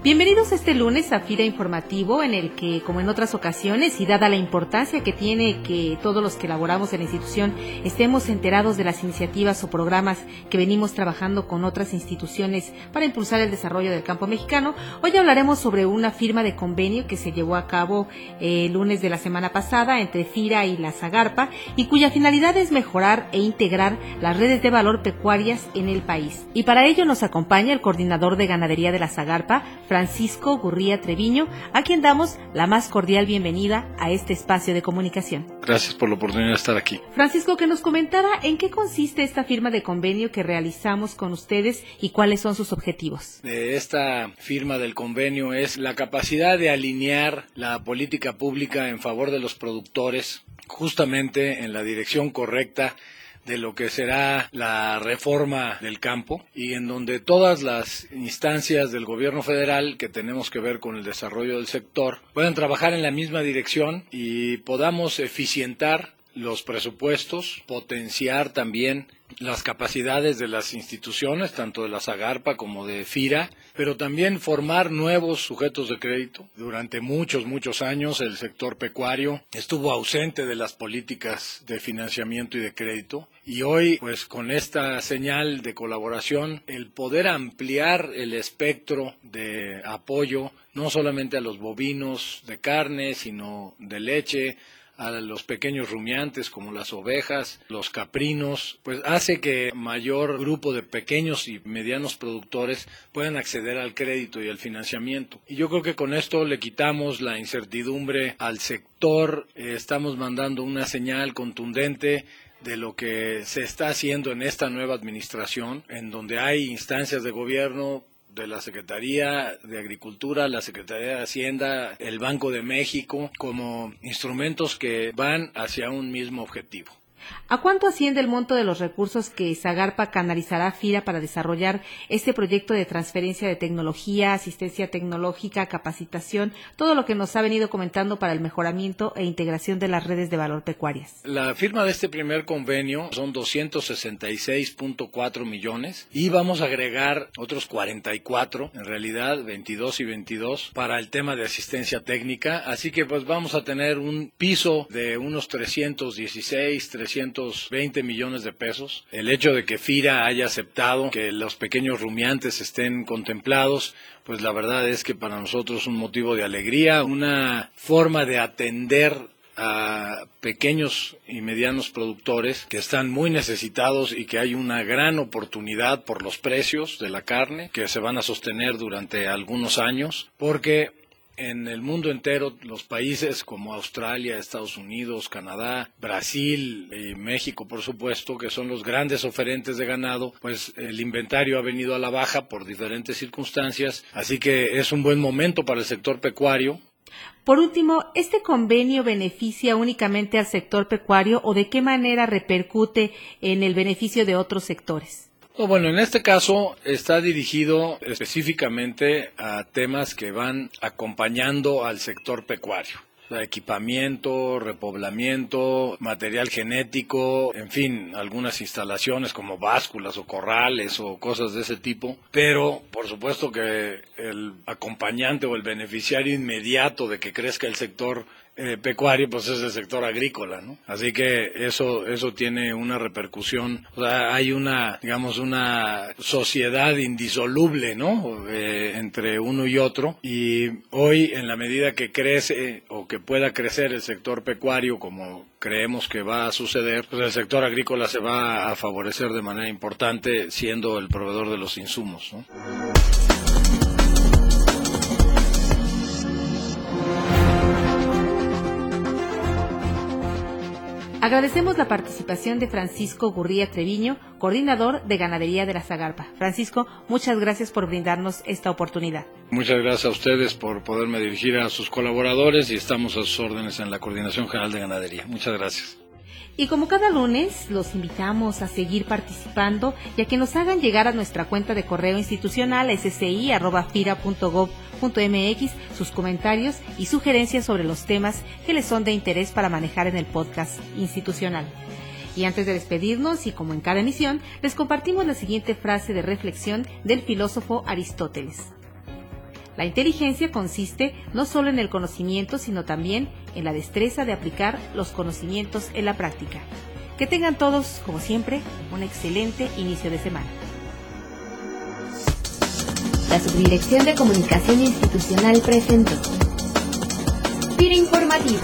Bienvenidos este lunes a FIRA Informativo, en el que, como en otras ocasiones, y dada la importancia que tiene que todos los que elaboramos en la institución estemos enterados de las iniciativas o programas que venimos trabajando con otras instituciones para impulsar el desarrollo del campo mexicano, hoy hablaremos sobre una firma de convenio que se llevó a cabo eh, el lunes de la semana pasada entre FIRA y la Zagarpa y cuya finalidad es mejorar e integrar las redes de valor pecuarias en el país. Y para ello nos acompaña el coordinador de ganadería de la Zagarpa, Francisco Gurría Treviño, a quien damos la más cordial bienvenida a este espacio de comunicación. Gracias por la oportunidad de estar aquí. Francisco, que nos comentara en qué consiste esta firma de convenio que realizamos con ustedes y cuáles son sus objetivos. Esta firma del convenio es la capacidad de alinear la política pública en favor de los productores justamente en la dirección correcta de lo que será la reforma del campo y en donde todas las instancias del gobierno federal que tenemos que ver con el desarrollo del sector puedan trabajar en la misma dirección y podamos eficientar los presupuestos, potenciar también las capacidades de las instituciones, tanto de la Zagarpa como de FIRA, pero también formar nuevos sujetos de crédito. Durante muchos, muchos años el sector pecuario estuvo ausente de las políticas de financiamiento y de crédito y hoy, pues con esta señal de colaboración, el poder ampliar el espectro de apoyo no solamente a los bovinos de carne, sino de leche, a los pequeños rumiantes como las ovejas, los caprinos, pues hace que mayor grupo de pequeños y medianos productores puedan acceder al crédito y al financiamiento. Y yo creo que con esto le quitamos la incertidumbre al sector, estamos mandando una señal contundente de lo que se está haciendo en esta nueva administración, en donde hay instancias de gobierno de la Secretaría de Agricultura, la Secretaría de Hacienda, el Banco de México, como instrumentos que van hacia un mismo objetivo. ¿A cuánto asciende el monto de los recursos que Zagarpa canalizará a FIRA para desarrollar este proyecto de transferencia de tecnología, asistencia tecnológica, capacitación, todo lo que nos ha venido comentando para el mejoramiento e integración de las redes de valor pecuarias? La firma de este primer convenio son 266.4 millones y vamos a agregar otros 44, en realidad 22 y 22 para el tema de asistencia técnica, así que pues vamos a tener un piso de unos 316, 300 220 millones de pesos. El hecho de que FIRA haya aceptado que los pequeños rumiantes estén contemplados, pues la verdad es que para nosotros es un motivo de alegría, una forma de atender a pequeños y medianos productores que están muy necesitados y que hay una gran oportunidad por los precios de la carne que se van a sostener durante algunos años porque en el mundo entero, los países como Australia, Estados Unidos, Canadá, Brasil y México, por supuesto, que son los grandes oferentes de ganado, pues el inventario ha venido a la baja por diferentes circunstancias, así que es un buen momento para el sector pecuario. Por último, ¿este convenio beneficia únicamente al sector pecuario o de qué manera repercute en el beneficio de otros sectores? Bueno, en este caso está dirigido específicamente a temas que van acompañando al sector pecuario. equipamiento, repoblamiento, material genético, en fin, algunas instalaciones como básculas o corrales o cosas de ese tipo. Pero, por supuesto que el acompañante o el beneficiario inmediato de que crezca el sector eh, pecuario pues es el sector agrícola, ¿no? Así que eso eso tiene una repercusión, o sea, hay una digamos una sociedad indisoluble, ¿no? Eh, entre uno y otro y hoy en la medida que crece o que pueda crecer el sector pecuario como creemos que va a suceder, pues el sector agrícola se va a favorecer de manera importante siendo el proveedor de los insumos, ¿no? Agradecemos la participación de Francisco Gurría Treviño, coordinador de ganadería de la Zagarpa. Francisco, muchas gracias por brindarnos esta oportunidad. Muchas gracias a ustedes por poderme dirigir a sus colaboradores y estamos a sus órdenes en la Coordinación General de Ganadería. Muchas gracias. Y como cada lunes, los invitamos a seguir participando y a que nos hagan llegar a nuestra cuenta de correo institucional sci.fira.gov.mx sus comentarios y sugerencias sobre los temas que les son de interés para manejar en el podcast institucional. Y antes de despedirnos, y como en cada emisión, les compartimos la siguiente frase de reflexión del filósofo Aristóteles. La inteligencia consiste no solo en el conocimiento, sino también en la destreza de aplicar los conocimientos en la práctica. Que tengan todos, como siempre, un excelente inicio de semana. La Subdirección de Comunicación Institucional presentó. Pira Informativo.